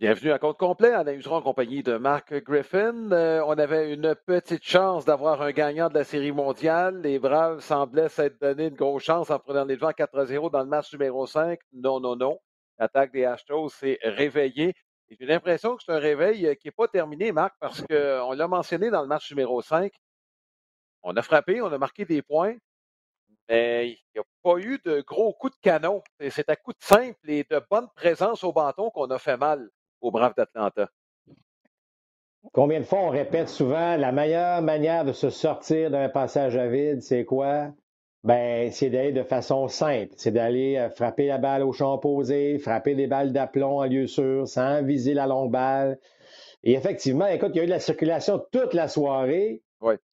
Bienvenue à compte complet. Alain Useron en compagnie de Mark Griffin. Euh, on avait une petite chance d'avoir un gagnant de la Série mondiale. Les Braves semblaient s'être donné une grosse chance en prenant les devants 4-0 dans le match numéro 5. Non, non, non. L'attaque des Astros s'est réveillée. J'ai l'impression que c'est un réveil euh, qui n'est pas terminé, Marc, parce qu'on l'a mentionné dans le match numéro 5. On a frappé, on a marqué des points, mais il n'y a pas eu de gros coups de canon. C'est à coups de simple et de bonne présence au bâton qu'on a fait mal aux Braves d'Atlanta. Combien de fois on répète souvent la meilleure manière de se sortir d'un passage à vide, c'est quoi? Ben, c'est d'aller de façon simple. C'est d'aller euh, frapper la balle au champ opposé, frapper des balles d'aplomb en lieu sûr, sans viser la longue balle. Et effectivement, écoute, il y a eu de la circulation toute la soirée,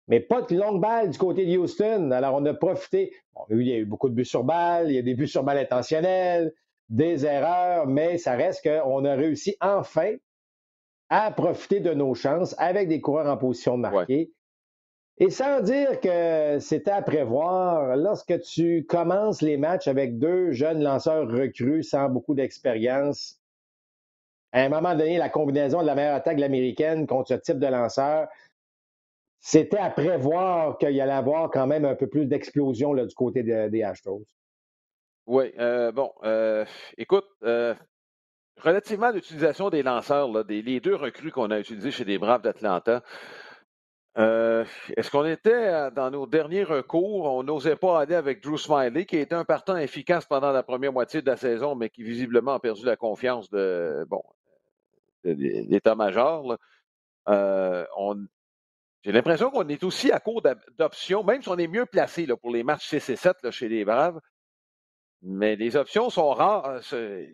mais pas de longue balle du côté de Houston. Alors, on a profité. il y a eu beaucoup de buts sur balle, il y a des buts sur balle intentionnels, des erreurs, mais ça reste qu'on a réussi enfin à profiter de nos chances avec des coureurs en position de marquer. Et sans dire que c'était à prévoir, lorsque tu commences les matchs avec deux jeunes lanceurs recrues sans beaucoup d'expérience, à un moment donné, la combinaison de la meilleure attaque de l'américaine contre ce type de lanceur, c'était à prévoir qu'il y allait avoir quand même un peu plus d'explosion du côté des Astros. Oui, euh, bon, euh, écoute, euh, relativement à l'utilisation des lanceurs, les deux recrues qu'on a utilisés chez les Braves d'Atlanta, est-ce qu'on était dans nos derniers recours, on n'osait pas aller avec Drew Smiley, qui était un partant efficace pendant la première moitié de la saison, mais qui visiblement a perdu la confiance de l'état-major. j'ai l'impression qu'on est aussi à court d'options, même si on est mieux placé pour les matchs 6 et 7 là, chez les Braves. Mais les options sont rares. Euh,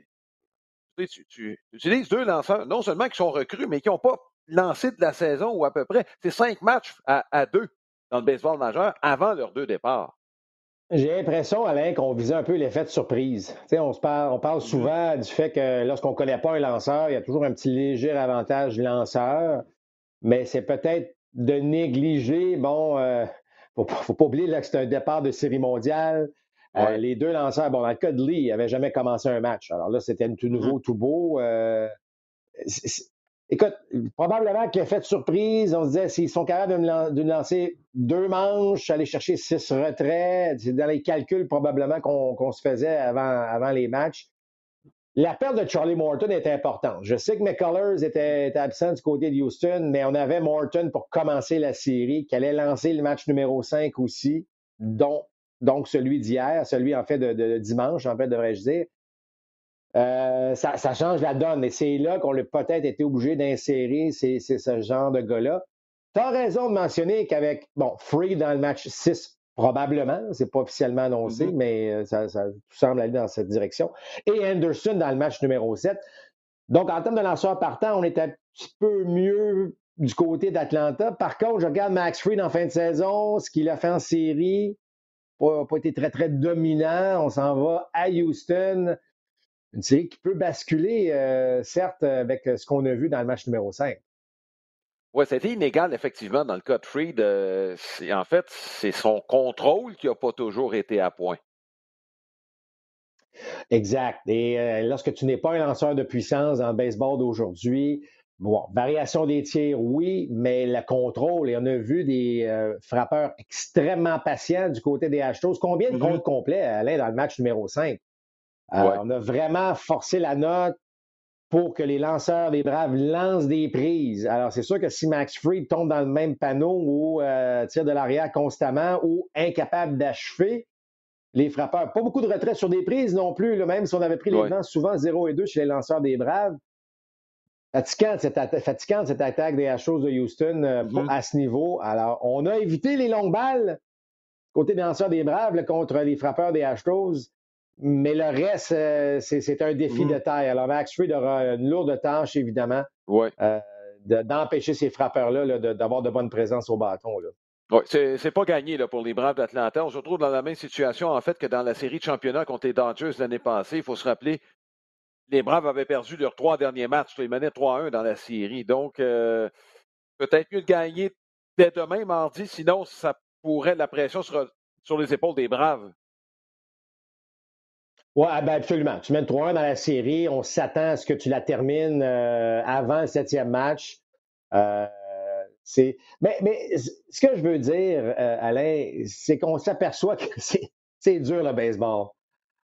tu, tu, utilises deux lanceurs, non seulement qui sont recrues, mais qui n'ont pas lancé de la saison ou à peu près. C'est cinq matchs à, deux dans le baseball majeur avant leurs deux départs. J'ai l'impression, Alain, qu'on visait un peu l'effet de surprise. on, se parle, on parle mm-hmm. souvent du fait que lorsqu'on ne connaît pas un lanceur, il y a toujours un petit léger avantage lanceur, mais c'est peut-être de négliger, bon, il euh, ne faut, pas oublier que c'est un départ de série mondiale. Euh, les deux lanceurs, bon, dans le cas de Lee, il n'avait jamais commencé un match. Alors là, c'était tout mm-hmm. nouveau, tout beau. Euh, écoute, probablement qu'il a fait de surprise. On se disait, s'ils sont capables de, lancer deux manches, aller chercher six retraits, c'est dans les calculs probablement qu'on se faisait avant, avant les matchs. La perte de Charlie Morton est importante. Je sais que McCullers était, était, absent du côté de Houston, mais on avait Morton pour commencer la série, qui allait lancer le match numéro 5 aussi, dont donc celui d'hier, celui en fait de, dimanche, en fait, devrais-je dire. Euh, ça, change la donne. Et c'est là qu'on a peut-être été obligé d'insérer ce genre de gars-là. Tu as raison de mentionner qu'avec, bon, Free dans le match 6, probablement, c'est pas officiellement annoncé, mm-hmm. mais euh, ça, semble aller dans cette direction. Et Anderson dans le match numéro 7. Donc, en termes de lanceurs partant, on était un petit peu mieux du côté d'Atlanta. Par contre, je regarde Max Free en fin de saison, ce qu'il a fait en série, pas, pas été très, très dominant. On s'en va à Houston. Une série qui peut basculer, euh, certes, avec ce qu'on a vu dans le match numéro 5. Oui, c'était inégal, effectivement, dans le cas de Freed. en fait, c'est son contrôle qui n'a pas toujours été à point. Exact. Et euh, lorsque tu n'es pas un lanceur de puissance dans le baseball d'aujourd'hui, Bon, variation des tirs, oui, mais le contrôle, et on a vu des euh, frappeurs extrêmement patients du côté des Astros. Combien de mm-hmm. comptes complets, Alain, dans le match numéro 5? Euh, on a vraiment forcé la note pour que les lanceurs des Braves lancent des prises. Alors, c'est sûr que si Max Fried tombe dans le même panneau ou euh, tire de l'arrière constamment ou incapable d'achever, les frappeurs, pas beaucoup de retrait sur des prises non plus, même si on avait pris les vents souvent 0 et 2 chez les lanceurs des Braves, fatigante cette, cette attaque des Astros de Houston euh, mm-hmm. à ce niveau. Alors, on a évité les longues balles côté des lanceurs des Braves contre les frappeurs des Astros. Mais le reste, euh, c'est un défi de mm-hmm. taille. Alors, Max Fried aura une lourde tâche, évidemment, euh, d'empêcher ces frappeurs-là d'avoir de, bonnes présences au bâton. Là. Oui, c'est pas gagné là, pour les Braves d'Atlanta. On se retrouve dans la même situation, en fait, que dans la série de championnat contre les Dodgers l'année passée. Il faut se rappeler les Braves avaient perdu leurs trois derniers matchs. Ils menaient 3-1 dans la série. Donc, euh, peut-être mieux de gagner dès demain, mardi. Sinon, ça pourrait, la pression sur les épaules des Braves. Oui, ah, ben absolument. Tu mènes 3-1 dans la série, on s'attend à ce que tu la termines euh, avant le septième match. Euh, mais, mais ce que je veux dire, Alain, c'est qu'on s'aperçoit que c'est dur le baseball.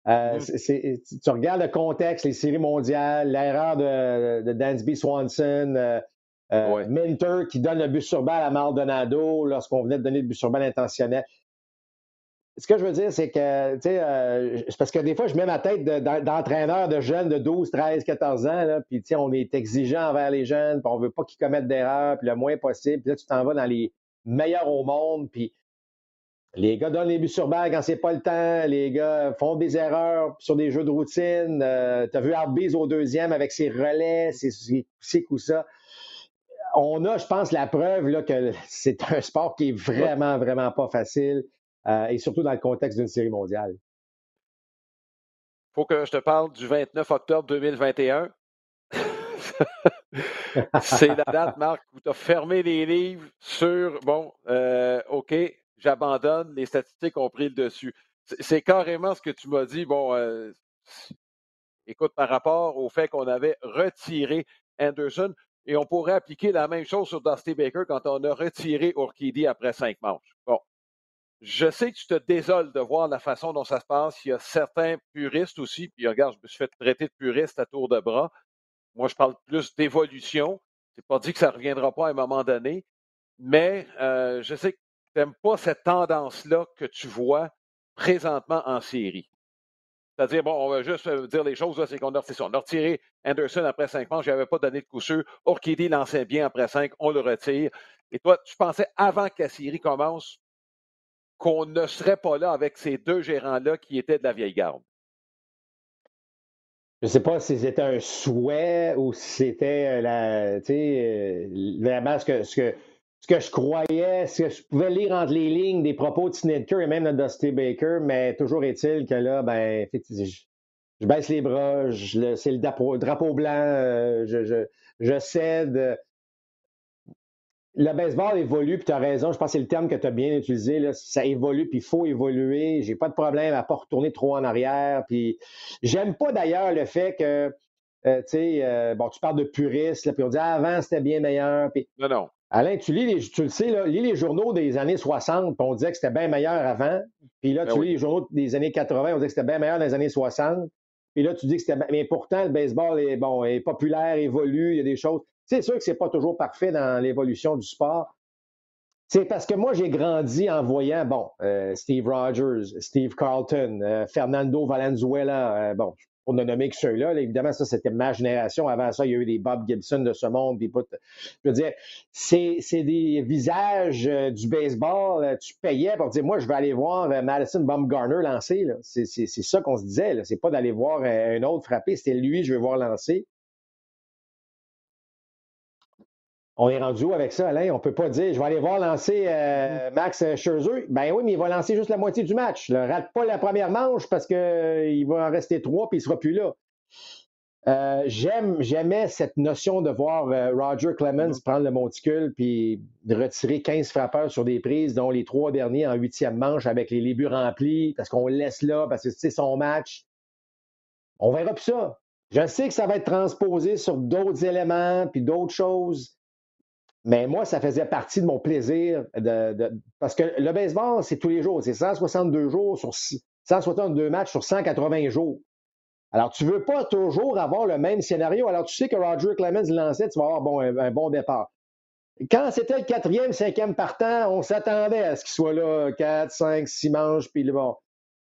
Mm-hmm. tu regardes le contexte, les séries mondiales, l'erreur de, de, Dansby Swanson, Minter qui donne le but sur balle à Maldonado lorsqu'on venait de donner le but sur balle intentionnel ce que je veux dire, c'est que, tu sais, euh, parce que des fois, je mets ma tête d'entraîneur de, jeunes de 12, 13, 14 ans, là, puis, tu sais, on est exigeant envers les jeunes, puis on veut pas qu'ils commettent d'erreurs, puis le moins possible. Puis là, tu t'en vas dans les meilleurs au monde, puis les gars donnent les buts sur balle quand c'est pas le temps, les gars font des erreurs sur des jeux de routine. Euh, tu as vu Arbiz au deuxième avec ses relais, ses cycles ou ça. On a, je pense, la preuve là, que c'est un sport qui est vraiment, vraiment pas facile. Euh, et surtout dans le contexte d'une série mondiale. Il faut que je te parle du 29 octobre 2021. c'est la date, Marc, où tu as fermé les livres sur, bon, euh, OK, j'abandonne, les statistiques ont pris le dessus. C'est carrément ce que tu m'as dit. Bon, euh, écoute, par rapport au fait qu'on avait retiré Anderson, et on pourrait appliquer la même chose sur Dusty Baker quand on a retiré Urquidy après cinq manches. Bon, je sais que tu te désoles de voir la façon dont ça se passe. Il y a certains puristes aussi, puis regarde, je me suis fait traiter de puriste à tour de bras. Moi, je parle plus d'évolution. C'est pas dit que ça reviendra pas à un moment donné, mais euh, je sais que n'aimes pas cette tendance-là que tu vois présentement en série? C'est-à-dire, bon, on va juste euh, dire les choses, c'est qu'on a, on a retiré Anderson après cinq manches, je n'avais pas donné de coup sûr. Orchidée lançait bien après cinq, on le retire. Et toi, tu pensais avant que la série commence, qu'on ne serait pas là avec ces deux gérants-là qui étaient de la vieille garde? Je ne sais pas si c'était un souhait ou si c'était euh, la, euh, vraiment ce ce, que, ce que je croyais, ce que je pouvais lire entre les lignes des propos de Snitker et même de Dusty Baker, mais toujours est-il que là, ben, je, baisse les bras, c'est le drapeau, blanc, euh, je, je, je cède le baseball évolue, puis tu as raison, je pense que c'est le terme que tu as bien utilisé, ça évolue, puis il faut évoluer. J'ai pas de problème à pas retourner trop en arrière. Puis j'aime pas d'ailleurs le fait que, euh, tu sais, euh, bon, tu parles de puriste, puis on dit ah, avant c'était bien meilleur. Non, non. Alain, tu lis les, tu le sais, là, lis les journaux des années 60, puis on disait que c'était bien meilleur avant. Puis là, ben tu lis les journaux des années 80, on disait que c'était bien meilleur dans les années 60. Puis là, tu dis que c'était. Mais pourtant, le baseball est, bon, est populaire, évolue, il y a des choses. C'est sûr que c'est pas toujours parfait dans l'évolution du sport. C'est parce que moi, j'ai grandi en voyant, bon, euh, Steve Rogers, Steve Carlton, euh, Fernando Valenzuela, euh, bon, pour ne nommer que ceux-là, évidemment, ça, c'était ma génération. Avant ça, il y a eu des Bob Gibson de ce monde. Puis, je veux dire, c'est, des visages du baseball. Tu payais pour dire, moi, je vais aller voir Madison Baumgartner lancer. C'est, ça qu'on se disait. C'est pas d'aller voir un autre frapper. C'était lui, je vais voir lancer. On est rendu où avec ça, Alain? On ne peut pas dire, je vais aller voir lancer euh, Max Scherzer. Ben oui, mais il va lancer juste la moitié du match. Ne rate pas la première manche parce qu'il euh, va en rester trois puis il ne sera plus là. Euh, j'aime, j'aimais cette notion de voir Roger Clemens mm-hmm. prendre le monticule puis de retirer 15 frappeurs sur des prises, dont les trois derniers en huitième manche avec les, buts remplis, parce qu'on le laisse là, parce que c'est son match. On verra plus ça. Je sais que ça va être transposé sur d'autres éléments puis d'autres choses. Mais moi, ça faisait partie de mon plaisir de, parce que le baseball, c'est tous les jours. C'est 162 jours sur 162 matchs sur 180 jours. Alors, tu ne veux pas toujours avoir le même scénario. Alors, tu sais que Roger Clemens lançait, tu vas avoir bon, un, bon départ. Quand c'était le quatrième, cinquième partant, on s'attendait à ce qu'il soit là quatre, cinq, six manches, puis bon.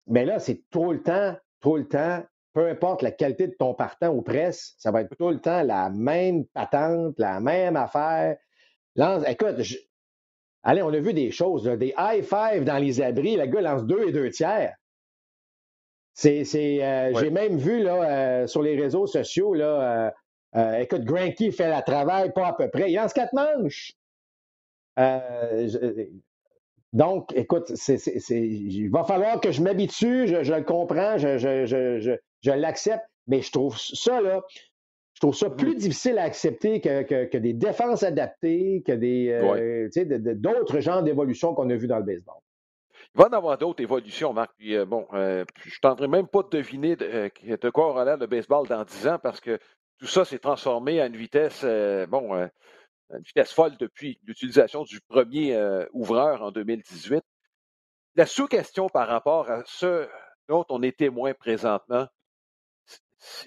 Mais là, c'est tout le temps, tout le temps, peu importe la qualité de ton partant ou presse, ça va être tout le temps la même patente, la même affaire écoute, allez, on a vu des choses, des high five dans les abris, le gars lance deux et deux tiers. C'est, euh, J'ai même vu là, euh, sur les réseaux sociaux, là, euh, écoute, Granky fait la travail, pas à peu près. Il lance quatre manches. donc, écoute, il va falloir que je m'habitue, je, le comprends, je, je l'accepte, mais je trouve ça, là, je trouve ça plus difficile à accepter que, des défenses adaptées, que des euh, d'autres genres d'évolutions qu'on a vues dans le baseball. il va y en avoir d'autres évolutions, Marc. Puis, bon, je ne tenterai même pas de deviner de, de quoi aura l'air le baseball dans 10 ans parce que tout ça s'est transformé à une vitesse, bon, une vitesse folle depuis l'utilisation du premier ouvreur en 2018. La sous-question par rapport à ce dont on est témoin présentement,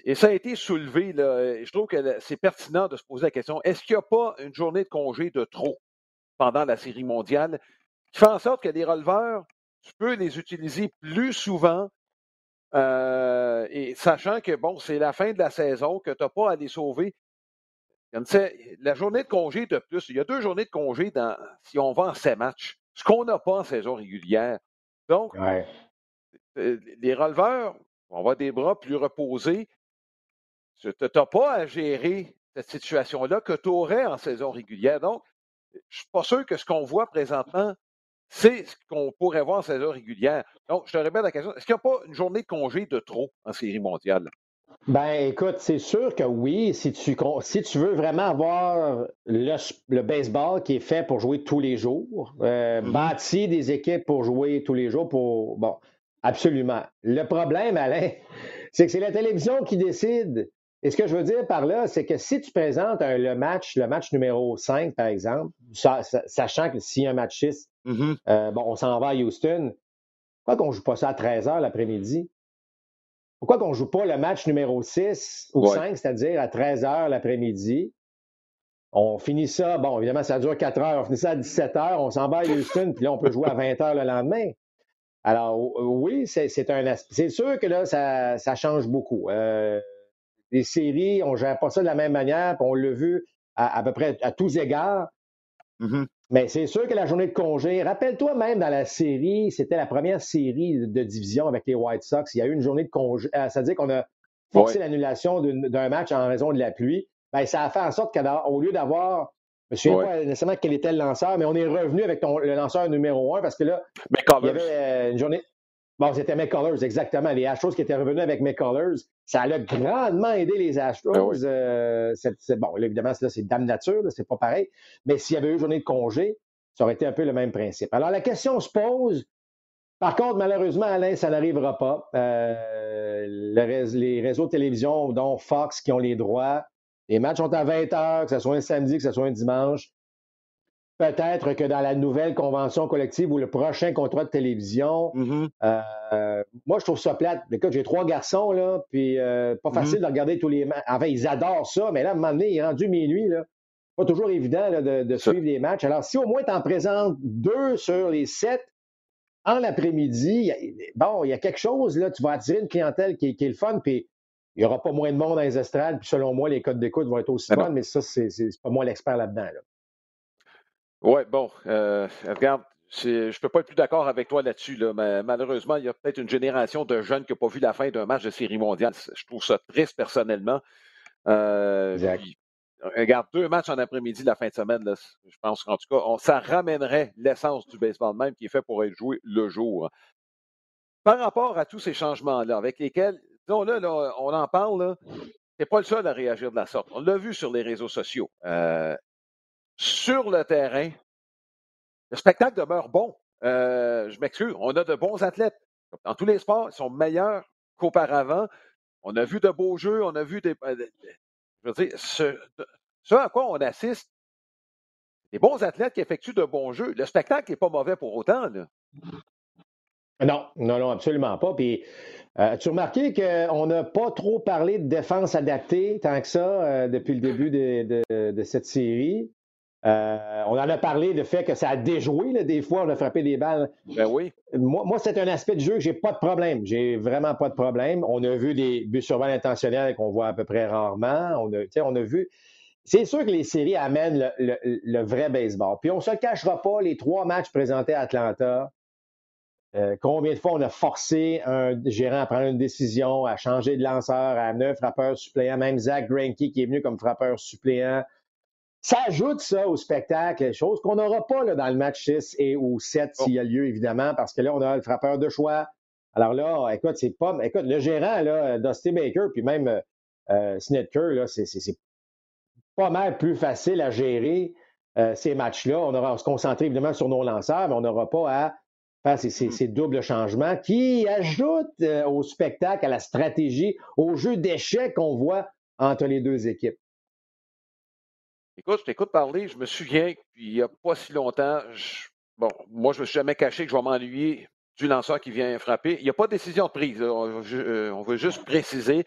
et ça a été soulevé, là, je trouve que c'est pertinent de se poser la question, est-ce qu'il n'y a pas une journée de congé de trop pendant la série mondiale qui fait en sorte que les releveurs, tu peux les utiliser plus souvent, euh, et sachant que, bon, c'est la fin de la saison, que tu n'as pas à les sauver? la journée de congé de plus, il y a deux journées de congé dans, si on va en ces matchs, ce qu'on n'a pas en saison régulière. Donc, euh, les releveurs vont avoir des bras plus reposés. Tu n'as pas à gérer cette situation-là que tu aurais en saison régulière. Donc, je ne suis pas sûr que ce qu'on voit présentement, c'est ce qu'on pourrait voir en saison régulière. Donc, je te répète la question, est-ce qu'il n'y a pas une journée de congé de trop en série mondiale? Ben, écoute, c'est sûr que oui, si tu, si tu veux vraiment avoir le, baseball qui est fait pour jouer tous les jours, euh, mm-hmm. bâtir des équipes pour jouer tous les jours, pour. Bon, absolument. Le problème, Alain, c'est que c'est la télévision qui décide. Et ce que je veux dire par là, c'est que si tu présentes le match, le match numéro 5, par exemple, sachant que s'il y a un match 6, mm-hmm. euh, bon, on s'en va à Houston, pourquoi qu'on ne joue pas ça à 13 h l'après-midi? Pourquoi qu'on ne joue pas le match numéro 6 ou 5, c'est-à-dire à 13 h l'après-midi? On finit ça, bon, évidemment, ça dure 4 heures. On finit ça à 17 h, on s'en va à Houston, puis là, on peut jouer à 20 h le lendemain. Alors, oui, c'est un C'est sûr que là, ça, change beaucoup. Euh, les séries, on ne gère pas ça de la même manière, puis on l'a vu à, peu près à tous égards. Mm-hmm. Mais c'est sûr que la journée de congé, rappelle-toi même dans la série, c'était la première série de division avec les White Sox, il y a eu une journée de congé, euh, c'est-à-dire qu'on a forcé l'annulation d'un match en raison de la pluie. Ben, ça a fait en sorte qu'au lieu d'avoir, je ne me souviens pas nécessairement quel était le lanceur, mais on est revenu avec le lanceur numéro un parce que là, il y avait euh, une journée. Bon, c'était McCullers, exactement. Les Astros qui étaient revenus avec McCullers, ça a grandement aidé les Astros. Ben euh, bon, évidemment, c'est Dame Nature, c'est pas pareil. Mais s'il y avait eu une journée de congé, ça aurait été un peu le même principe. Alors, la question se pose. Par contre, malheureusement, Alain, ça n'arrivera pas. Euh, les réseaux de télévision, dont Fox, qui ont les droits, les matchs sont à 20 heures, que ce soit un samedi, que ce soit un dimanche. Peut-être que dans la nouvelle convention collective ou le prochain contrat de télévision, mm-hmm. euh, moi, je trouve ça plate. Écoute, j'ai trois garçons, là, puis euh, pas facile mm-hmm. de regarder tous les matchs. Enfin, ils adorent ça, mais là, à un moment donné, il est rendu minuit, là. Pas toujours évident de, suivre les matchs. Alors, si au moins tu en présentes deux sur les sept en l'après-midi, bon, il y a quelque chose, là, tu vas attirer une clientèle qui, est le fun, puis il n'y aura pas moins de monde dans les estrades, puis selon moi, les codes d'écoute vont être aussi bonnes, mais ça, c'est pas moi l'expert là-dedans. Là. Oui, bon, euh, regarde, je ne peux pas être plus d'accord avec toi là-dessus. Là, mais malheureusement, il y a peut-être une génération de jeunes qui n'ont pas vu la fin d'un match de série mondiale. Je trouve ça triste personnellement. Euh, regarde, deux matchs en après-midi la fin de semaine, là, je pense qu'en tout cas, ça ramènerait l'essence du baseball même qui est fait pour être joué le jour. Par rapport à tous ces changements-là, avec lesquels, disons là, on en parle, c'est pas le seul à réagir de la sorte. On l'a vu sur les réseaux sociaux. Euh, sur le terrain, le spectacle demeure bon. Euh, je m'excuse, on a de bons athlètes. Dans tous les sports, ils sont meilleurs qu'auparavant. On a vu de beaux jeux, on a vu des. Euh, je veux dire, ce, à quoi on assiste, des bons athlètes qui effectuent de bons jeux. Le spectacle n'est pas mauvais pour autant. Non, non, non, absolument pas. Puis, euh, as-tu remarqué qu'on n'a pas trop parlé de défense adaptée tant que ça depuis le début de cette série? Euh, on en a parlé, le fait que ça a déjoué, des fois, on a frappé des balles. Ben oui. Moi, c'est un aspect de jeu que j'ai pas de problème. J'ai vraiment pas de problème. On a vu des buts sur balle intentionnels qu'on voit à peu près rarement. On a, on a vu. C'est sûr que les séries amènent le, vrai baseball. Puis on se le cachera pas, les trois matchs présentés à Atlanta, euh, combien de fois on a forcé un gérant à prendre une décision, à changer de lanceur, à amener un frappeur suppléant, même Zach Greinke qui est venu comme frappeur suppléant. Ça ajoute ça au spectacle, chose qu'on n'aura pas là, dans le match 6 et ou 7 s'il y a lieu, évidemment, parce que là, on a le frappeur de choix. Alors là, écoute, c'est pas. Écoute, le gérant, là, Dusty Baker, puis même euh, là, c'est, pas mal plus facile à gérer euh, ces matchs-là. On aura à se concentrer évidemment sur nos lanceurs, mais on n'aura pas à faire ces, ces, doubles changements qui ajoutent au spectacle, à la stratégie, au jeu d'échecs qu'on voit entre les deux équipes. Écoute, je t'écoute parler, je me souviens, il n'y a pas si longtemps, bon, moi, je ne me suis jamais caché que je vais m'ennuyer du lanceur qui vient frapper. Il n'y a pas de décision de prise. On, veut juste préciser.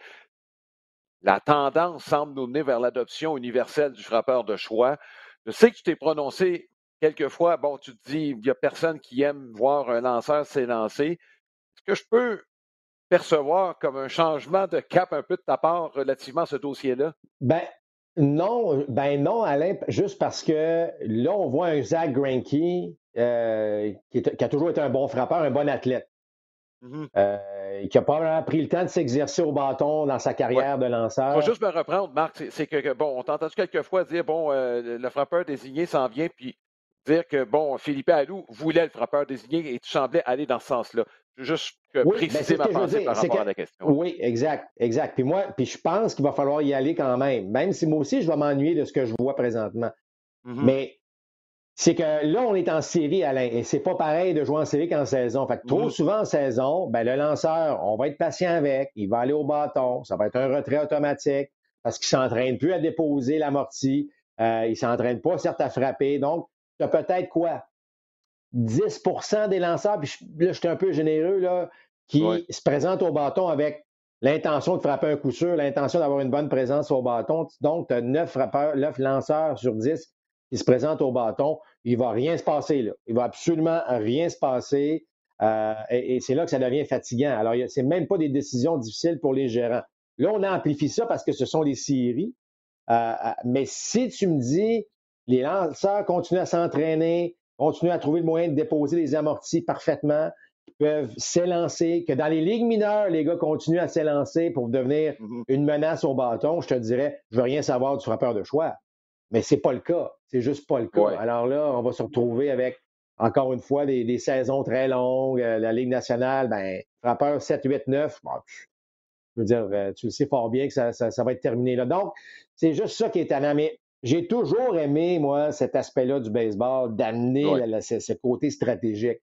La tendance semble nous mener vers l'adoption universelle du frappeur de choix. Je sais que tu t'es prononcé quelquefois, bon, tu te dis, il n'y a personne qui aime voir un lanceur s'élancer. Est-ce que je peux percevoir comme un changement de cap un peu de ta part relativement à ce dossier-là? Ben, non, ben non, Alain, juste parce que là, on voit un Zach Greinke euh, qui, a toujours été un bon frappeur, un bon athlète. Mm-hmm. Euh, qui n'a pas pris le temps de s'exercer au bâton dans sa carrière de lanceur. Je vais juste me reprendre, Marc. C'est que, bon, on t'a entendu quelquefois dire, bon, euh, le frappeur désigné s'en vient, puis dire que, bon, Philippe Allou voulait le frappeur désigné et tu semblais aller dans ce sens-là. Juste ben, préciser ma pensée par rapport à la question. Oui, exact, exact. Puis moi, puis je pense qu'il va falloir y aller quand même, même si moi aussi, je vais m'ennuyer de ce que je vois présentement. Mm-hmm. Mais c'est que là, on est en série, Alain, et c'est pas pareil de jouer en série qu'en saison. Fait que trop mm-hmm. souvent en saison, ben, le lanceur, on va être patient avec, il va aller au bâton, ça va être un retrait automatique parce qu'il s'entraîne plus à déposer l'amorti, euh, il s'entraîne pas, certes, à frapper. Donc, tu as peut-être quoi? 10% des lanceurs, puis là, je suis un peu généreux, là, qui se présentent au bâton avec l'intention de frapper un coup sûr, l'intention d'avoir une bonne présence au bâton. Donc, tu as 9 frappeurs, 9 lanceurs sur 10 qui se présentent au bâton. Il ne va rien se passer là. Il ne va absolument rien se passer. Euh, et, c'est là que ça devient fatigant. Alors, ce n'est même pas des décisions difficiles pour les gérants. Là, on amplifie ça parce que ce sont les séries. Euh, euh, mais si tu me dis, les lanceurs continuent à s'entraîner, continuent à trouver le moyen de déposer les amortis parfaitement, peuvent s'élancer, que dans les ligues mineures, les gars continuent à s'élancer pour devenir mm-hmm. une menace au bâton, je te dirais, je veux rien savoir du frappeur de choix. Mais c'est pas le cas. C'est juste pas le cas. Alors là, on va se retrouver avec, encore une fois, des, saisons très longues. Euh, la Ligue nationale, ben, frappeur 7, 8, 9, je veux dire, euh, tu le sais fort bien que ça, ça va être terminé là. Donc, c'est juste ça qui est étonnant. Mais j'ai toujours aimé, moi, cet aspect-là du baseball, d'amener ce, côté stratégique.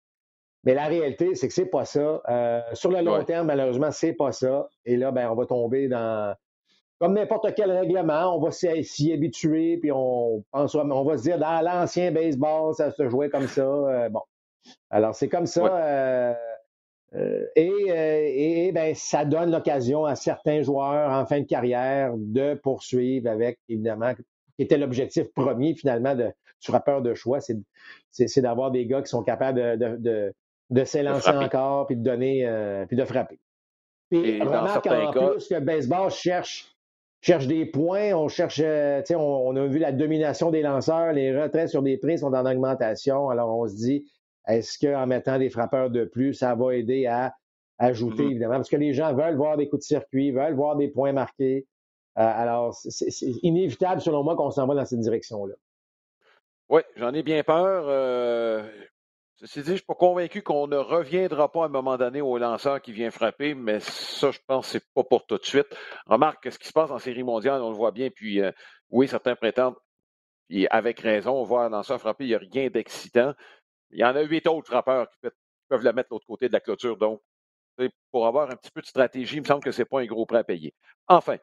Mais la réalité, c'est que c'est pas ça. Euh, sur le long terme, malheureusement, c'est pas ça. Et là, ben, on va tomber dans, comme n'importe quel règlement, on va s'y habituer, puis on, pense, on va se dire, dans l'ancien baseball, ça se jouait comme ça. Euh, bon. Alors, c'est comme ça. Euh, et, et, ben, ça donne l'occasion à certains joueurs en fin de carrière de poursuivre avec, évidemment, qui était l'objectif premier finalement de, du frappeur de choix, c'est d'avoir des gars qui sont capables de, de, de, s'élancer encore puis de donner euh, puis de frapper. Puis remarque en plus que le baseball cherche cherche des points, on cherche, euh, on, on, a vu la domination des lanceurs, les retraits sur des prix sont en augmentation. Alors on se dit, est-ce qu'en mettant des frappeurs de plus, ça va aider à ajouter, mm-hmm. évidemment, parce que les gens veulent voir des coups de circuit, veulent voir des points marqués. Euh, alors, c'est inévitable, selon moi, qu'on s'en va dans cette direction-là. Oui, j'en ai bien peur. Euh, ceci dit, je suis pas convaincu qu'on ne reviendra pas à un moment donné au lanceur qui vient frapper, mais ça, je pense que ce n'est pas pour tout de suite. Remarque ce qui se passe en série mondiale, on le voit bien, puis euh, oui, certains prétendent, et avec raison, on voit un lanceur frapper, il n'y a rien d'excitant. Il y en a huit autres frappeurs qui peuvent, la mettre de l'autre côté de la clôture. Donc, pour avoir un petit peu de stratégie, il me semble que ce n'est pas un gros prêt à payer. Enfin,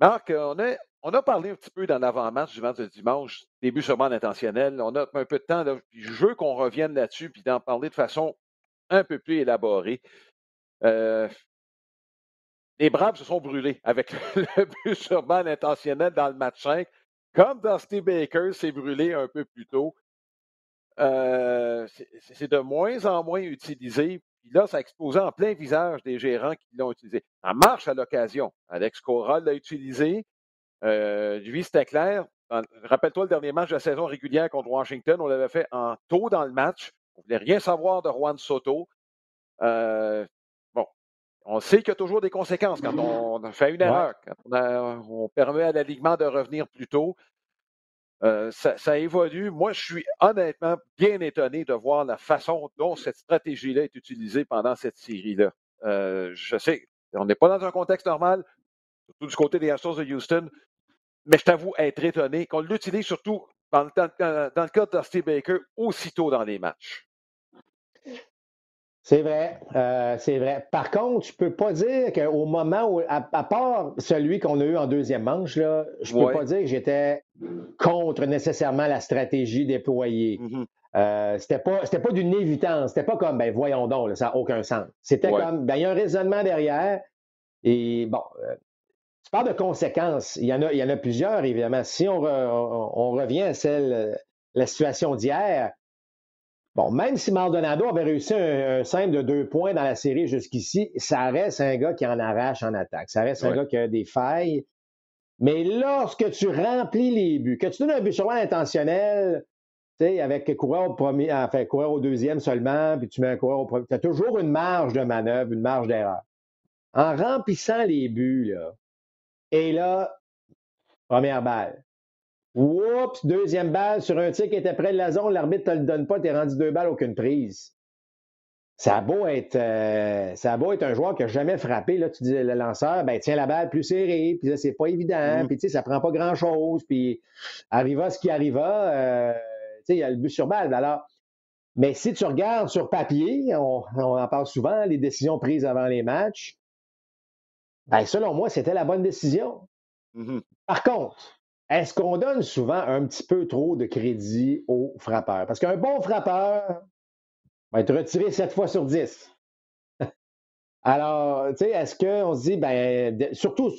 Marc, on a, on a parlé un petit peu dans l'avant-match du match de dimanche, début sûrement intentionnel. On a un peu de temps, là, je veux qu'on revienne là-dessus puis d'en parler de façon un peu plus élaborée. Euh, les Braves se sont brûlés avec le but sûrement intentionnel dans le match 5, comme Dusty Baker s'est brûlé un peu plus tôt. Euh, c'est de moins en moins utilisé. Puis là, ça a explosé en plein visage des gérants qui l'ont utilisé. Ça marche à l'occasion. Alex Cora l'a utilisé. Euh, lui, c'était clair. Rappelle-toi le dernier match de la saison régulière contre Washington. On l'avait fait en tôt dans le match. On ne voulait rien savoir de Juan Soto. Euh, bon, on sait qu'il y a toujours des conséquences quand on fait une erreur, quand on, on permet à l'alignement de revenir plus tôt. Euh, ça, évolue. Moi, je suis honnêtement bien étonné de voir la façon dont cette stratégie-là est utilisée pendant cette série-là. Euh, je sais, on n'est pas dans un contexte normal, surtout du côté des Astros de Houston, mais je t'avoue être étonné qu'on l'utilise surtout dans le, cas Dusty Baker aussitôt dans les matchs. C'est vrai, euh, c'est vrai. Par contre, je peux pas dire qu'au moment où, à, part celui qu'on a eu en deuxième manche, là, je peux pas dire que j'étais contre nécessairement la stratégie déployée. Mm-hmm. Euh, c'était pas, c'était pas d'une évidence. C'était pas comme, ben voyons donc, ça n'a aucun sens. C'était comme, ben il y a un raisonnement derrière. Et bon, euh, tu parles de conséquences. Il y en a, il y en a plusieurs évidemment. Si on, on revient à celle, la situation d'hier, Bon, même si Maldonado avait réussi un, un de deux points dans la série jusqu'ici, ça reste un gars qui en arrache en attaque. Ça reste un gars qui a des failles. Mais lorsque tu remplis les buts, que tu donnes un but sur intentionnel, tu sais, avec coureur au premier, enfin, coureur au deuxième seulement, puis tu mets un coureur au premier, tu as toujours une marge de manœuvre, une marge d'erreur. En remplissant les buts, là, et là, première balle. Oups, deuxième balle sur un tir qui était près de la zone, l'arbitre ne te le donne pas, tu es rendu deux balles, aucune prise. Ça a beau être, euh, ça a beau être un joueur qui n'a jamais frappé. Là, tu dis le lanceur, ben tiens la balle plus serrée, puis là, c'est pas évident, mm. puis tu sais, ça prend pas grand-chose, puis arriva ce qui arriva, euh, tu sais, il y a le but sur balle. Alors, mais si tu regardes sur papier, on, en parle souvent, les décisions prises avant les matchs, ben selon moi, c'était la bonne décision. Mm-hmm. Par contre, est-ce qu'on donne souvent un petit peu trop de crédit aux frappeurs? Parce qu'un bon frappeur va être retiré 7 fois sur 10. Alors, tu sais, est-ce qu'on se dit, ben, surtout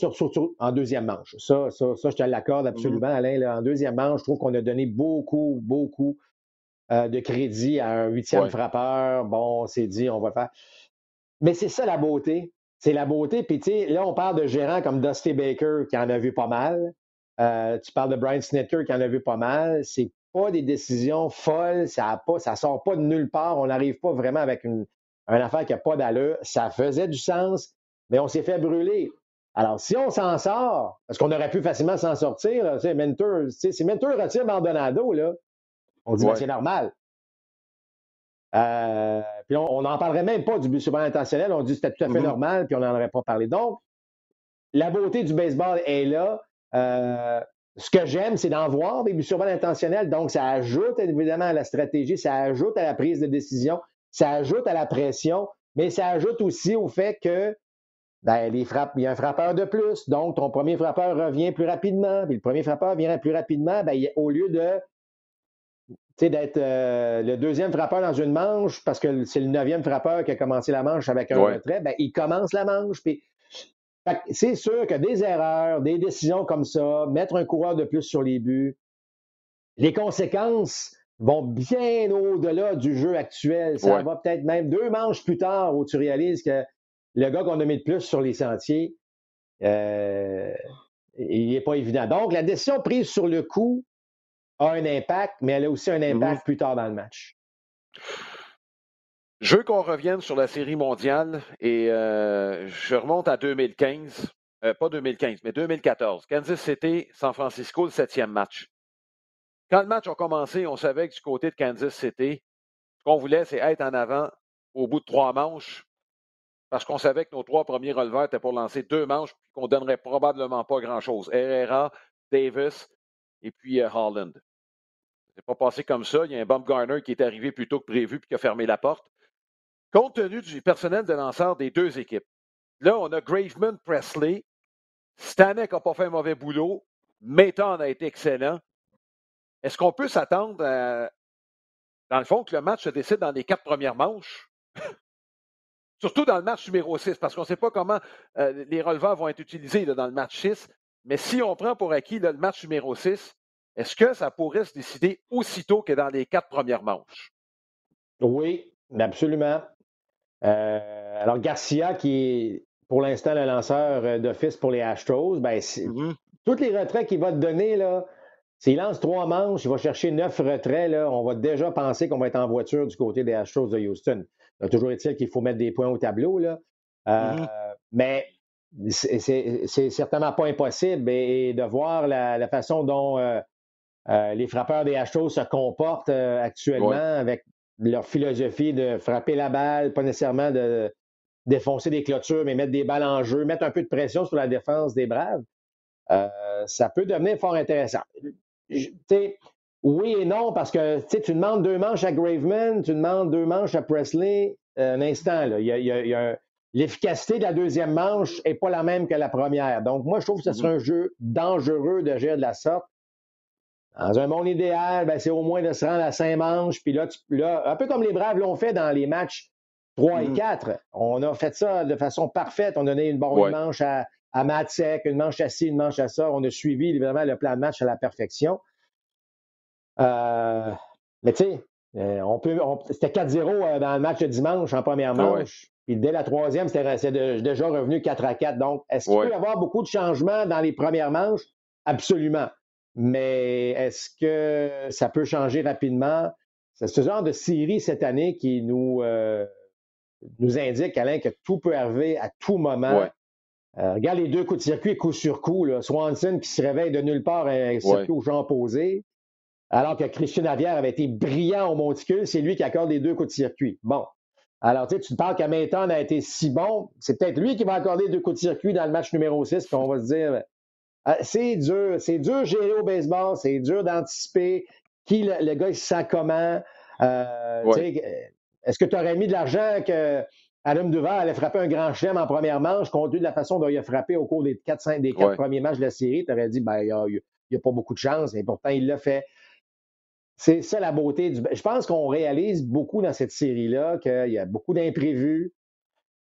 en deuxième manche, ça, ça, ça je te l'accorde mmh absolument, Alain, en deuxième manche, je trouve qu'on a donné beaucoup, beaucoup euh, de crédit à un huitième frappeur. Bon, on s'est dit, on va faire. Mais c'est ça la beauté. C'est la beauté. Puis, tu sais, là, on parle de gérants comme Dusty Baker, qui en a vu pas mal. Euh, tu parles de Brian Snitter qui en a vu pas mal. C'est pas des décisions folles, ça ne ça sort pas de nulle part. On n'arrive pas vraiment avec une, affaire qui n'a pas d'allure. Ça faisait du sens, mais on s'est fait brûler. Alors, si on s'en sort, parce qu'on aurait pu facilement s'en sortir, là, Mentor, si Mentor retire Maldonado, là, on dit que ben, c'est normal. Euh, puis on n'en parlerait même pas du but super intentionnel. On dit que c'était tout à fait mm-hmm. normal, puis on n'en aurait pas parlé. Donc, la beauté du baseball est là. Euh, ce que j'aime, c'est d'en voir des buts sur balle intentionnels. Donc, ça ajoute évidemment à la stratégie, ça ajoute à la prise de décision, ça ajoute à la pression, mais ça ajoute aussi au fait que ben, les frappes, il y a un frappeur de plus. Donc, ton premier frappeur revient plus rapidement. Puis le premier frappeur vient plus rapidement. Ben, au lieu de d'être euh, le deuxième frappeur dans une manche, parce que c'est le neuvième frappeur qui a commencé la manche avec un retrait, ben, il commence la manche. Puis c'est sûr que des erreurs, des décisions comme ça, mettre un coureur de plus sur les buts, les conséquences vont bien au-delà du jeu actuel. Ça va peut-être même deux manches plus tard où tu réalises que le gars qu'on a mis de plus sur les sentiers, euh, il n'est pas évident. Donc, la décision prise sur le coup a un impact, mais elle a aussi un impact plus tard dans le match. Je veux qu'on revienne sur la série mondiale et euh, je remonte à 2015, euh, pas 2015, mais 2014. Kansas City, San Francisco, le septième match. Quand le match a commencé, on savait que du côté de Kansas City, ce qu'on voulait, c'est être en avant au bout de trois manches, parce qu'on savait que nos trois premiers releveurs étaient pour lancer deux manches, puis qu'on ne donnerait probablement pas grand-chose. Herrera, Davis et puis euh, Holland. C'est pas passé comme ça. Il y a un Garner qui est arrivé plus tôt que prévu puis qui a fermé la porte compte tenu du personnel de lanceur des deux équipes. Là, on a Graveman Presley. Stanek n'a pas fait un mauvais boulot. Mayton a été excellent. Est-ce qu'on peut s'attendre, dans le fond, que le match se décide dans les quatre premières manches? Surtout dans le match numéro 6, parce qu'on ne sait pas comment euh, les releveurs vont être utilisés dans le match 6. Mais si on prend pour acquis le match numéro 6, est-ce que ça pourrait se décider aussitôt que dans les quatre premières manches? Oui, absolument. Euh, alors, Garcia, qui est pour l'instant le lanceur euh, d'office pour les Astros, ben, mm-hmm. tous les retraits qu'il va te donner, là, s'il lance trois manches, il va chercher neuf retraits, là, on va déjà penser qu'on va être en voiture du côté des Astros de Houston. Toujours est-il qu'il faut mettre des points au tableau, là. Euh, mm-hmm. Mais c'est certainement pas impossible et, de voir la, façon dont les frappeurs des Astros se comportent actuellement avec leur philosophie de frapper la balle, pas nécessairement de défoncer des clôtures, mais mettre des balles en jeu, mettre un peu de pression sur la défense des Braves, euh, ça peut devenir fort intéressant. oui et non, parce que tu demandes deux manches à Graveman, tu demandes deux manches à Presley. un instant. Là. Il y a, L'efficacité de la deuxième manche n'est pas la même que la première. Donc, moi, je trouve que ce serait mm-hmm. un jeu dangereux de gérer de la sorte. Dans un monde idéal, ben, c'est au moins de se rendre à cinq manches. Puis là, là, un peu comme les Braves l'ont fait dans les matchs 3 et 4. Mm-hmm. On a fait ça de façon parfaite. On a donné une bonne manche à, à une manche à ci, une manche à ça. On a suivi évidemment le plan de match à la perfection. Euh, mais tu sais, euh, on peut, c'était 4-0 euh, dans le match de dimanche en première ah manche. Puis dès la troisième, c'était déjà revenu 4 à 4. Donc, est-ce qu'il peut y avoir beaucoup de changements dans les premières manches? Absolument. Mais est-ce que ça peut changer rapidement? C'est ce genre de série cette année qui nous, nous indique, Alain, que tout peut arriver à tout moment. regarde les deux coups de circuit coup sur coup. Là. Swanson qui se réveille de nulle part un circuit au champ opposé alors que Christian Avière avait été brillant au monticule, c'est lui qui accorde les deux coups de circuit. Bon. Alors, tu sais, tu parles qu'Hamilton a été si bon, c'est peut-être lui qui va accorder deux coups de circuit dans le match numéro 6, puis on va se dire, euh, c'est dur, c'est dur de gérer au baseball, c'est dur d'anticiper qui le, gars il se sent comment. Euh, est-ce que tu aurais mis de l'argent que Adam Duval allait frapper un grand chelem en première manche, compte tenu de la façon dont il a frappé au cours des quatre, cinq, des quatre premiers matchs de la série? Tu aurais dit, ben, il n'y a, pas beaucoup de chance, et pourtant, il l'a fait. C'est ça la beauté du. Je pense qu'on réalise beaucoup dans cette série-là qu'il y a beaucoup d'imprévus.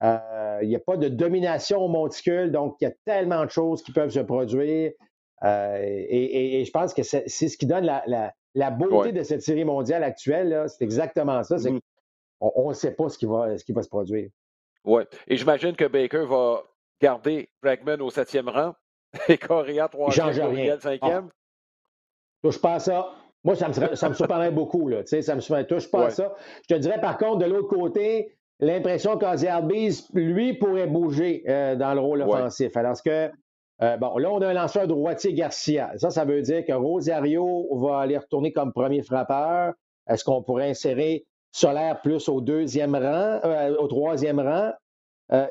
Euh, il n'y a pas de domination au monticule, donc il y a tellement de choses qui peuvent se produire. Euh, et, je pense que c'est ce qui donne la, beauté de cette série mondiale actuelle. C'est exactement ça. C'est mm-hmm. on ne sait pas ce qui, va, ce qui va se produire. Oui. Et j'imagine que Baker va garder Bregman au septième rang et Correa troisième, Gabriel cinquième. Ah. Touche pas à ça. Moi, ça me, ça me surprendrait beaucoup. Là, ça me touche pas à ça. Je te dirais, par contre, de l'autre côté, l'impression qu'Ozzy Albiz, lui, pourrait bouger euh, dans le rôle offensif. Alors que, euh, bon, là, on a un lanceur droitier Garcia. Ça, ça veut dire que Rosario va aller retourner comme premier frappeur. Est-ce qu'on pourrait insérer Solaire plus au deuxième rang, euh, au troisième rang,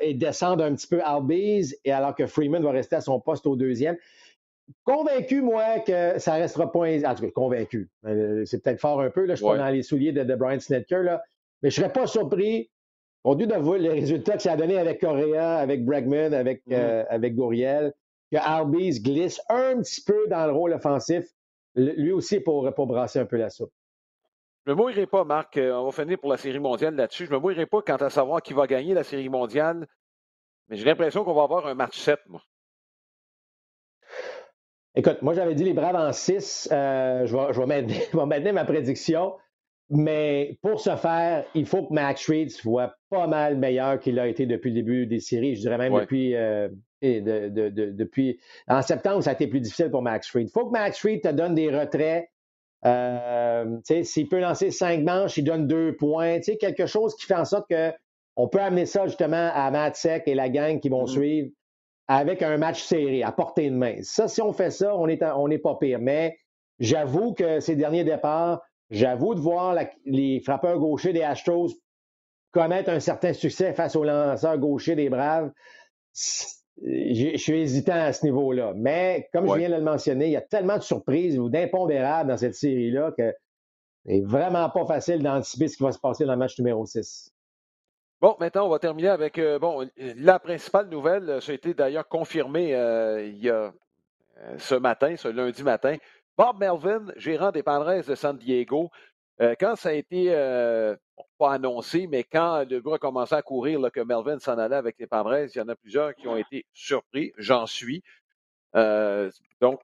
et descendre un petit peu Albiz, et alors que Freeman va rester à son poste au deuxième? Convaincu, moi, que ça restera pas. En tout cas, convaincu. C'est peut-être fort un peu. Là, je suis pas dans les souliers de, Brian Snedker. Là. Mais je ne serais pas surpris, au lieu de voir les résultats que ça a donné avec Correa, avec Bregman, avec, mm-hmm. euh, avec Gouriel, que Albies glisse un petit peu dans le rôle offensif, lui aussi pour, pour brasser un peu la soupe. Je ne me mouillerai pas, Marc. Euh, on va finir pour la Série mondiale là-dessus. Je ne me mouillerai pas quant à savoir qui va gagner la Série mondiale. Mais j'ai l'impression qu'on va avoir un match 7, moi. Écoute, moi, j'avais dit les Braves en 6. Euh, je, vais, je, vais maintenir, ma prédiction. Mais pour ce faire, il faut que Max Fried soit pas mal meilleur qu'il a été depuis le début des séries. Je dirais même depuis, euh, depuis. En septembre, ça a été plus difficile pour Max Fried. Il faut que Max Fried te donne des retraits. Euh, S'il peut lancer cinq manches, il donne deux points. Quelque chose qui fait en sorte qu'on peut amener ça justement à Matt Sec et la gang qui vont mm-hmm. suivre avec un match serré, à portée de main. Ça, si on fait ça, on n'est on est pas pire. Mais j'avoue que ces derniers départs, j'avoue de voir les frappeurs gauchers des Astros connaître un certain succès face aux lanceurs gauchers des Braves. Je suis hésitant à ce niveau-là. Mais comme je viens de le mentionner, il y a tellement de surprises ou d'impondérables dans cette série-là que c'est vraiment pas facile d'anticiper ce qui va se passer dans le match numéro 6. Bon, maintenant, on va terminer avec euh, bon, la principale nouvelle. Euh, ça a été d'ailleurs confirmé euh, il y a ce matin, ce lundi matin. Bob Melvin, gérant des Padres de San Diego, quand ça a été pas annoncé, mais quand le bruit a commencé à courir que Melvin s'en allait avec les Padres, il y en a plusieurs qui ont été surpris. J'en suis. donc,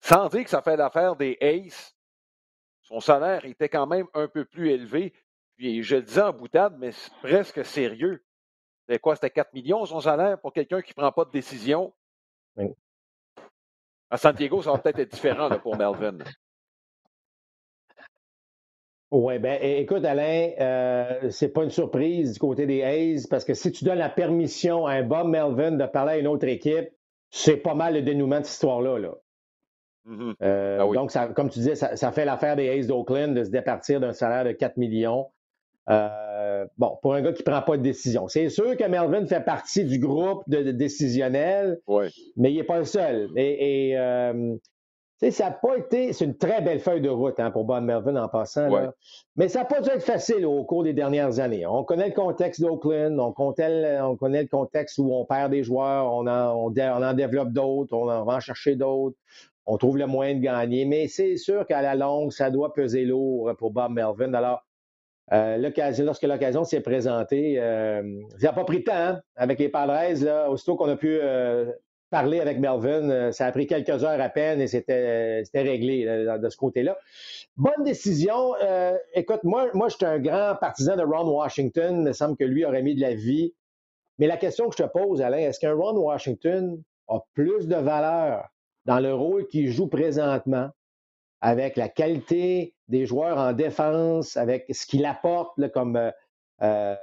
sans dire que ça fait l'affaire des Aces, son salaire était quand même un peu plus élevé. Puis je le disais en boutade, mais c'est presque sérieux. C'était quoi? C'était 4 millions son salaire pour quelqu'un qui ne prend pas de décision? À Santiago, ça va peut-être être différent pour Melvin. Oui, ben écoute, Alain, euh, c'est pas une surprise du côté des A's parce que si tu donnes la permission à un Bob Melvin de parler à une autre équipe, c'est pas mal le dénouement de cette histoire-là. Là. Mm-hmm. Euh, ah donc, ça, comme tu disais, ça, ça fait l'affaire des A's d'Oakland de se départir d'un salaire de 4 millions. Euh, bon, pour un gars qui ne prend pas de décision. C'est sûr que Melvin fait partie du groupe de, décisionnel, mais il n'est pas le seul. Et, euh, ça n'a pas été. C'est une très belle feuille de route hein, pour Bob Melvin en passant. Mais ça n'a pas dû être facile au cours des dernières années. On connaît le contexte d'Oakland, on, on, connaît le contexte où on perd des joueurs, on en, on, en développe d'autres, on en va en chercher d'autres, on trouve le moyen de gagner. Mais c'est sûr qu'à la longue, ça doit peser lourd pour Bob Melvin. Alors, euh, lorsque l'occasion s'est présentée, euh, ça n'a pas pris de temps hein, avec les Padres. Là, aussitôt qu'on a pu euh, parler avec Melvin. Ça a pris quelques heures à peine et c'était réglé de ce côté-là. Bonne décision. Euh, écoute, moi, moi, je suis un grand partisan de Ron Washington. Il me semble que lui aurait mis de la vie. Mais la question que je te pose, Alain, est-ce qu'un Ron Washington a plus de valeur dans le rôle qu'il joue présentement, avec la qualité des joueurs en défense, avec ce qu'il apporte comme euh,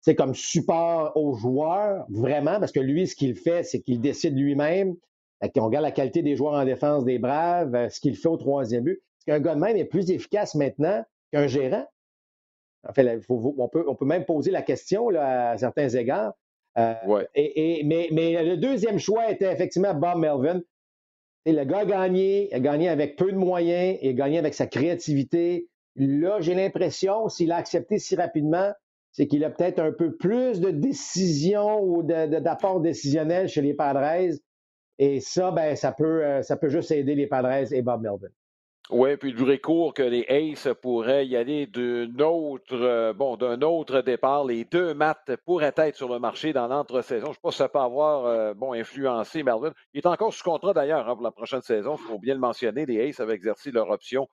c'est comme support aux joueurs, vraiment, parce que lui, ce qu'il fait, c'est qu'il décide lui-même. On regarde la qualité des joueurs en défense des Braves, euh, ce qu'il fait au troisième but. Est-ce qu'un gars de même est plus efficace maintenant qu'un gérant? En fait, on, peut, on, peut, même poser la question là, à certains égards. Euh, et, mais, mais, le deuxième choix était effectivement Bob Melvin. Le gars a gagné, a gagné avec peu de moyens, il a gagné avec sa créativité. Là, j'ai l'impression, s'il a accepté si rapidement, c'est qu'il a peut-être un peu plus de décision ou d'apport décisionnel chez les Padres. Et ça, ben, ça peut, euh, ça peut juste aider les Padres et Bob Melvin. Oui, puis du court que les Aces pourraient y aller d'un autre, euh, bon, d'un autre départ. Les deux maths pourraient être sur le marché dans l'entre-saison. Je ne sais pas si ça peut avoir euh, bon, influencé Melvin. Il est encore sous contrat d'ailleurs hein, pour la prochaine saison. Il faut bien le mentionner. Les Aces avaient exercé leur option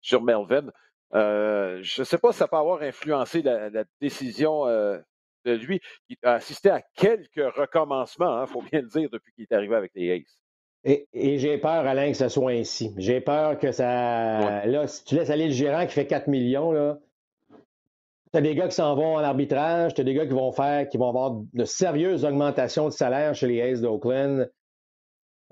sur Melvin. Euh, je ne sais pas si ça peut avoir influencé la, décision de lui, qui a assisté à quelques recommencements, il hein, faut bien le dire, depuis qu'il est arrivé avec les Aces. Et, j'ai peur, Alain, que ce soit ainsi. J'ai peur que ça. Là, si tu laisses aller le gérant qui fait 4 millions, là, tu as des gars qui s'en vont en arbitrage, tu as des gars qui vont faire, qui vont avoir de sérieuses augmentations de salaire chez les Aces d'Oakland.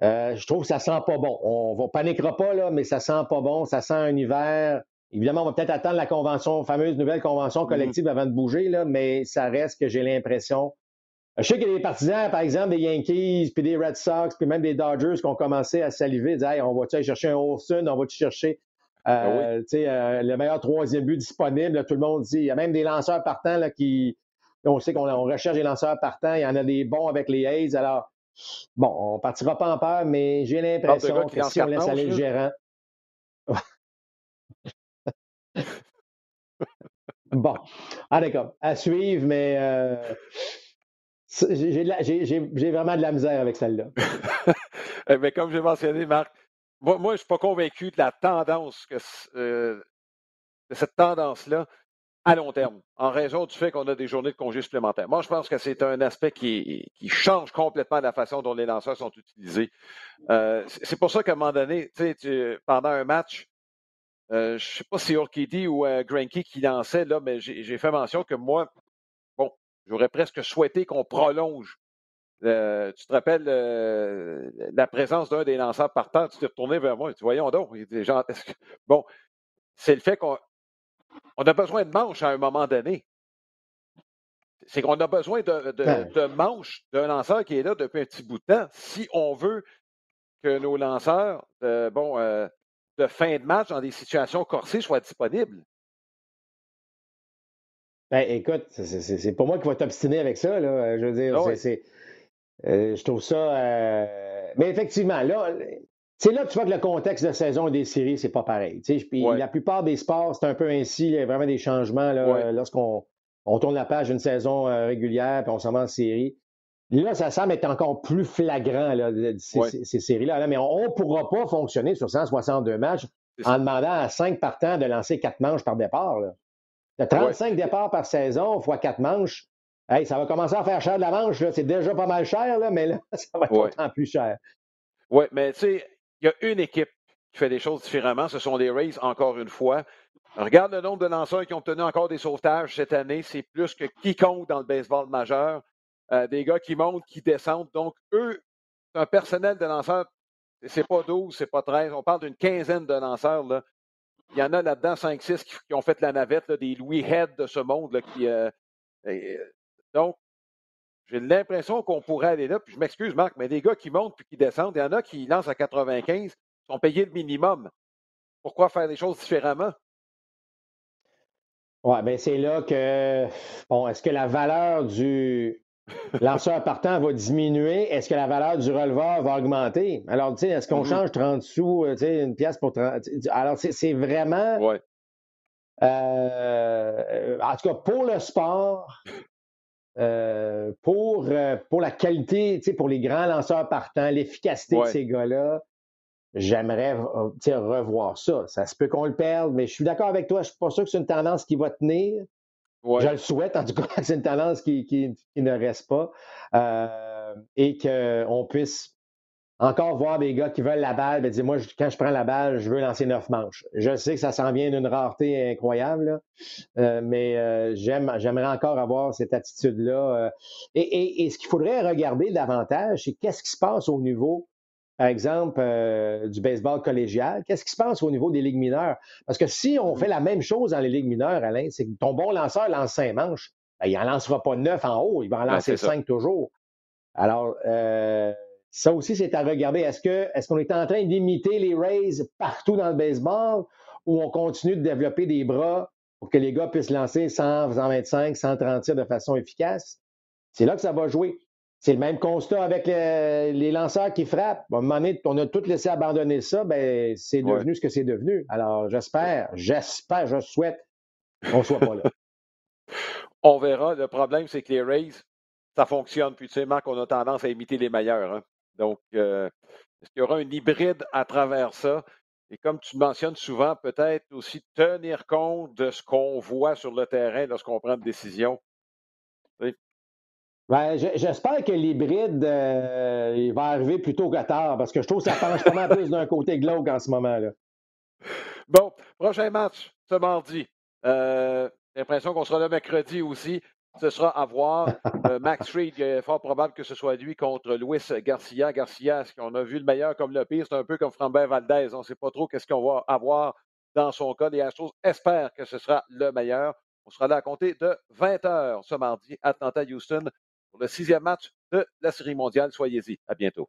Euh, je trouve que ça sent pas bon. On ne paniquera pas, là, mais ça sent pas bon. Ça sent un hiver Évidemment, on va peut-être attendre la convention, fameuse nouvelle convention mm-hmm. collective avant de bouger, là, mais ça reste que j'ai l'impression. Je sais qu'il y a des partisans, par exemple, des Yankees, puis des Red Sox, puis même des Dodgers qui ont commencé à saliver, dire hey, on va-tu aller chercher un Olsen, on va-tu chercher euh, ah euh, le meilleur troisième but disponible? tout le monde dit. Il y a même des lanceurs partants là, qui. On sait qu'on recherche des lanceurs partants. Il y en a des bons avec les A's. Alors, bon, on ne partira pas en peur, mais j'ai l'impression que si on laisse aller le gérant. bon. Ah, d'accord. À suivre, mais euh, j'ai vraiment de la misère avec celle-là. mais ben, comme j'ai mentionné, Marc, moi, je ne suis pas convaincu de la tendance, que, euh, de cette tendance-là à long terme, en raison du fait qu'on a des journées de congés supplémentaires. Moi, je pense que c'est un aspect qui, change complètement la façon dont les lanceurs sont utilisés. Euh, c'est pour ça qu'à un moment donné, pendant un match, euh, je ne sais pas si Orkidi ou euh, Granky qui lançait, là, mais j'ai fait mention que moi, j'aurais presque souhaité qu'on prolonge. Euh, tu te rappelles la présence d'un des lanceurs partant, tu t'es retourné vers moi et tu voyons donc, bon, c'est le fait qu'on on a besoin de manches à un moment donné. C'est qu'on a besoin de, de, ben. de manches d'un lanceur qui est là depuis un petit bout de temps si on veut que nos lanceurs, bon, de fin de match dans des situations corsées soit disponible. Ben, écoute, c'est pour moi qui va t'obstiner avec ça. Là. Je veux dire, ah c'est, euh, je trouve ça. Euh, mais effectivement, là, c'est là que tu vois que le contexte de saison des séries, c'est pas pareil. Puis la plupart des sports, c'est un peu ainsi. Il y a vraiment des changements lorsqu'on on tourne la page d'une saison euh, régulière puis on s'en va en série. Là, ça semble être encore plus flagrant, là, ces, séries-là. Mais on ne pourra pas fonctionner sur 162 matchs en demandant à cinq partants de lancer quatre manches par départ. Là. De 35 départs par saison fois quatre manches. Hey, ça va commencer à faire cher de la manche. C'est déjà pas mal cher, là, mais là, ça va être autant plus cher. Oui, mais tu sais, il y a une équipe qui fait des choses différemment. Ce sont les Rays, encore une fois. Regarde le nombre de lanceurs qui ont obtenu encore des sauvetages cette année. C'est plus que quiconque dans le baseball majeur. Euh, des gars qui montent, qui descendent. Donc, eux, c'est un personnel de lanceurs. C'est pas 12, c'est pas 13. On parle d'une quinzaine de lanceurs. Là. Il y en a là-dedans 5-6 qui, ont fait la navette, des Louis Head de ce monde. Euh, donc, j'ai l'impression qu'on pourrait aller là. Puis je m'excuse, Marc, mais des gars qui montent puis qui descendent, il y en a qui lancent à 95. Ils sont payés le minimum. Pourquoi faire les choses différemment? Oui, bien c'est là que, bon, est-ce que la valeur du lanceur partant va diminuer? Est-ce que la valeur du releveur va augmenter? Alors, tu sais, est-ce qu'on mm-hmm. change 30 sous, euh, tu sais, une pièce pour 30? Alors, c'est vraiment. Ouais. Euh, en tout cas, pour le sport, euh, pour, pour la qualité, tu sais, pour les grands lanceurs partants, l'efficacité de ces gars-là, j'aimerais revoir ça. Ça se peut qu'on le perde, mais je suis d'accord avec toi. Je ne suis pas sûr que c'est une tendance qui va tenir. Je le souhaite, en tout cas, c'est une tendance qui, ne reste pas. Euh, et qu'on puisse encore voir des gars qui veulent la balle. Ben, moi, quand je prends la balle, je veux lancer neuf manches. Je sais que ça s'en vient d'une rareté incroyable, euh, mais euh, j'aimerais encore avoir cette attitude-là. et, ce qu'il faudrait regarder davantage, c'est qu'est-ce qui se passe au niveau par exemple, euh, du baseball collégial, qu'est-ce qui se passe au niveau des ligues mineures? Parce que si on fait la même chose dans les ligues mineures, Alain, c'est que ton bon lanceur lance cinq manches, ben, il n'en lancera pas neuf en haut, il va en ben, lancer cinq toujours. Alors, euh, ça aussi, c'est à regarder. Est-ce que est-ce qu'on est en train d'imiter les Rays partout dans le baseball ou on continue de développer des bras pour que les gars puissent lancer 100, 125, 130 tirs de façon efficace? C'est là que ça va jouer. C'est le même constat avec les lanceurs qui frappent. À un moment donné, on a tout laissé abandonner ça, ben, c'est devenu ce que c'est devenu. Alors, j'espère, j'espère, je souhaite qu'on ne soit pas là. On verra. Le problème, c'est que les Rays, ça fonctionne. Puis tu sais, Marc, on a tendance à imiter les meilleurs. Hein. Donc, euh, est-ce qu'il y aura un hybride à travers ça? Et comme tu mentionnes souvent, peut-être aussi tenir compte de ce qu'on voit sur le terrain lorsqu'on prend une décision. Ben, j'espère que l'hybride euh, va arriver plus tôt que tard parce que je trouve que ça penche pas mal plus d'un côté glauque en ce moment-là. Bon, prochain match ce mardi. Euh, J'ai l'impression qu'on sera là mercredi aussi. Ce sera à voir. Euh, Max Reed, il est fort probable que ce soit lui contre Luis Garcia. Garcia, est-ce qu'on a vu le meilleur comme le pire? C'est un peu comme Frambert Valdez. On ne sait pas trop qu'est-ce qu'on va avoir dans son cas. Les Astros espèrent que ce sera le meilleur. On sera là à compter de 20 heures ce mardi, Atlanta-Houston le sixième match de la Série mondiale. Soyez-y. À bientôt.